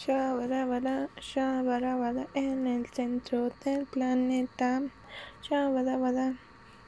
Shabarabara, shabarabara, en el centro del planeta. Shabarabara,